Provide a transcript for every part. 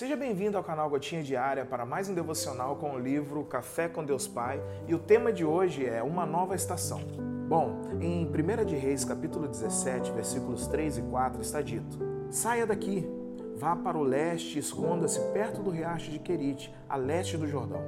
Seja bem-vindo ao canal Gotinha Diária para mais um devocional com o livro Café com Deus Pai e o tema de hoje é Uma Nova Estação. Bom, em 1 de Reis, capítulo 17, versículos 3 e 4 está dito: Saia daqui, vá para o leste e esconda-se perto do riacho de Querite, a leste do Jordão.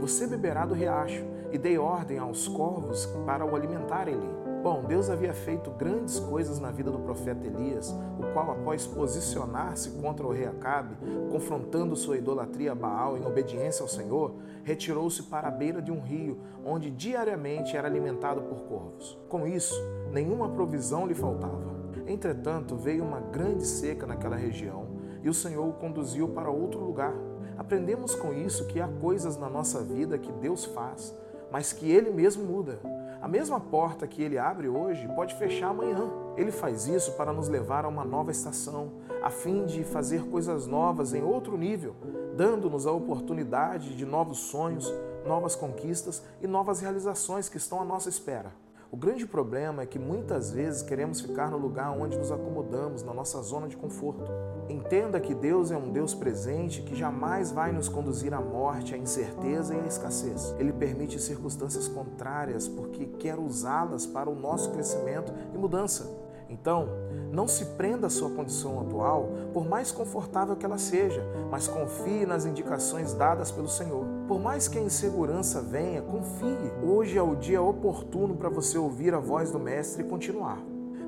Você beberá do riacho e dei ordem aos corvos para o alimentarem-lhe. Bom, Deus havia feito grandes coisas na vida do profeta Elias, o qual, após posicionar-se contra o rei Acabe, confrontando sua idolatria a Baal em obediência ao Senhor, retirou-se para a beira de um rio, onde diariamente era alimentado por corvos. Com isso, nenhuma provisão lhe faltava. Entretanto, veio uma grande seca naquela região e o Senhor o conduziu para outro lugar. Aprendemos com isso que há coisas na nossa vida que Deus faz, mas que Ele mesmo muda. A mesma porta que ele abre hoje pode fechar amanhã. Ele faz isso para nos levar a uma nova estação, a fim de fazer coisas novas em outro nível, dando-nos a oportunidade de novos sonhos, novas conquistas e novas realizações que estão à nossa espera. O grande problema é que muitas vezes queremos ficar no lugar onde nos acomodamos, na nossa zona de conforto. Entenda que Deus é um Deus presente que jamais vai nos conduzir à morte, à incerteza e à escassez. Ele permite circunstâncias contrárias porque quer usá-las para o nosso crescimento e mudança. Então, não se prenda à sua condição atual, por mais confortável que ela seja, mas confie nas indicações dadas pelo Senhor. Por mais que a insegurança venha, confie. Hoje é o dia oportuno para você ouvir a voz do Mestre e continuar.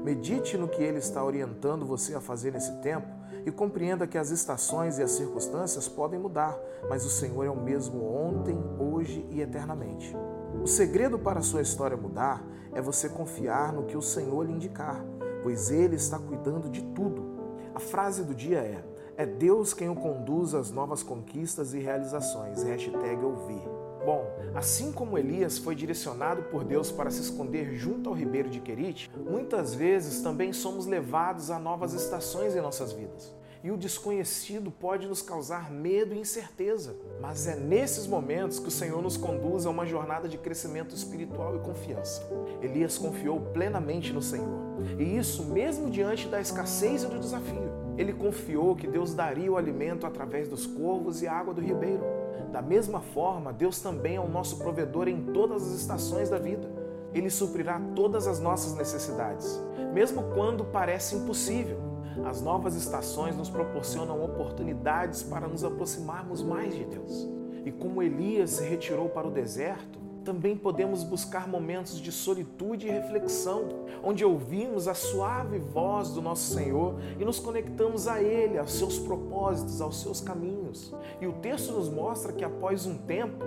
Medite no que ele está orientando você a fazer nesse tempo e compreenda que as estações e as circunstâncias podem mudar, mas o Senhor é o mesmo ontem, hoje e eternamente. O segredo para a sua história mudar é você confiar no que o Senhor lhe indicar, pois Ele está cuidando de tudo. A frase do dia é: É Deus quem o conduz às novas conquistas e realizações. Hashtag ouvir. Bom, assim como Elias foi direcionado por Deus para se esconder junto ao ribeiro de Querite, muitas vezes também somos levados a novas estações em nossas vidas. E o desconhecido pode nos causar medo e incerteza. Mas é nesses momentos que o Senhor nos conduz a uma jornada de crescimento espiritual e confiança. Elias confiou plenamente no Senhor. E isso mesmo diante da escassez e do desafio. Ele confiou que Deus daria o alimento através dos corvos e a água do ribeiro. Da mesma forma, Deus também é o nosso provedor em todas as estações da vida. Ele suprirá todas as nossas necessidades, mesmo quando parece impossível. As novas estações nos proporcionam oportunidades para nos aproximarmos mais de Deus. E como Elias se retirou para o deserto, também podemos buscar momentos de solitude e reflexão, onde ouvimos a suave voz do nosso Senhor e nos conectamos a Ele, aos seus propósitos, aos seus caminhos. E o texto nos mostra que após um tempo,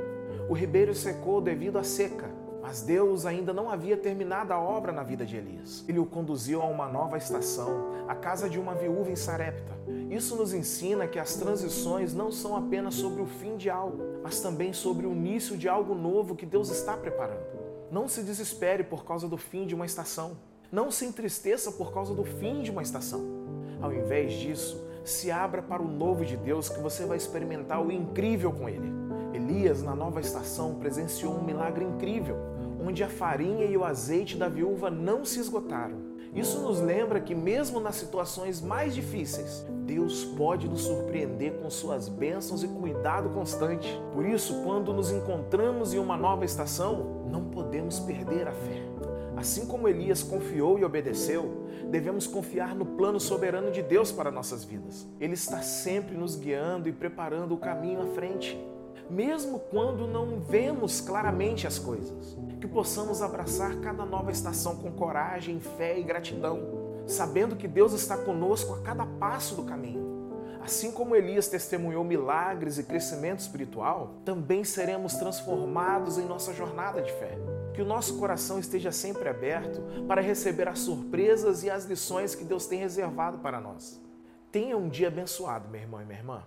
o ribeiro secou devido à seca. Mas Deus ainda não havia terminado a obra na vida de Elias. Ele o conduziu a uma nova estação, a casa de uma viúva em Sarepta. Isso nos ensina que as transições não são apenas sobre o fim de algo, mas também sobre o início de algo novo que Deus está preparando. Não se desespere por causa do fim de uma estação. Não se entristeça por causa do fim de uma estação. Ao invés disso, se abra para o novo de Deus que você vai experimentar o incrível com ele. Elias, na nova estação, presenciou um milagre incrível, onde a farinha e o azeite da viúva não se esgotaram. Isso nos lembra que, mesmo nas situações mais difíceis, Deus pode nos surpreender com suas bênçãos e cuidado constante. Por isso, quando nos encontramos em uma nova estação, não podemos perder a fé. Assim como Elias confiou e obedeceu, devemos confiar no plano soberano de Deus para nossas vidas. Ele está sempre nos guiando e preparando o caminho à frente mesmo quando não vemos claramente as coisas. Que possamos abraçar cada nova estação com coragem, fé e gratidão, sabendo que Deus está conosco a cada passo do caminho. Assim como Elias testemunhou milagres e crescimento espiritual, também seremos transformados em nossa jornada de fé. Que o nosso coração esteja sempre aberto para receber as surpresas e as lições que Deus tem reservado para nós. Tenha um dia abençoado, meu irmão e minha irmã.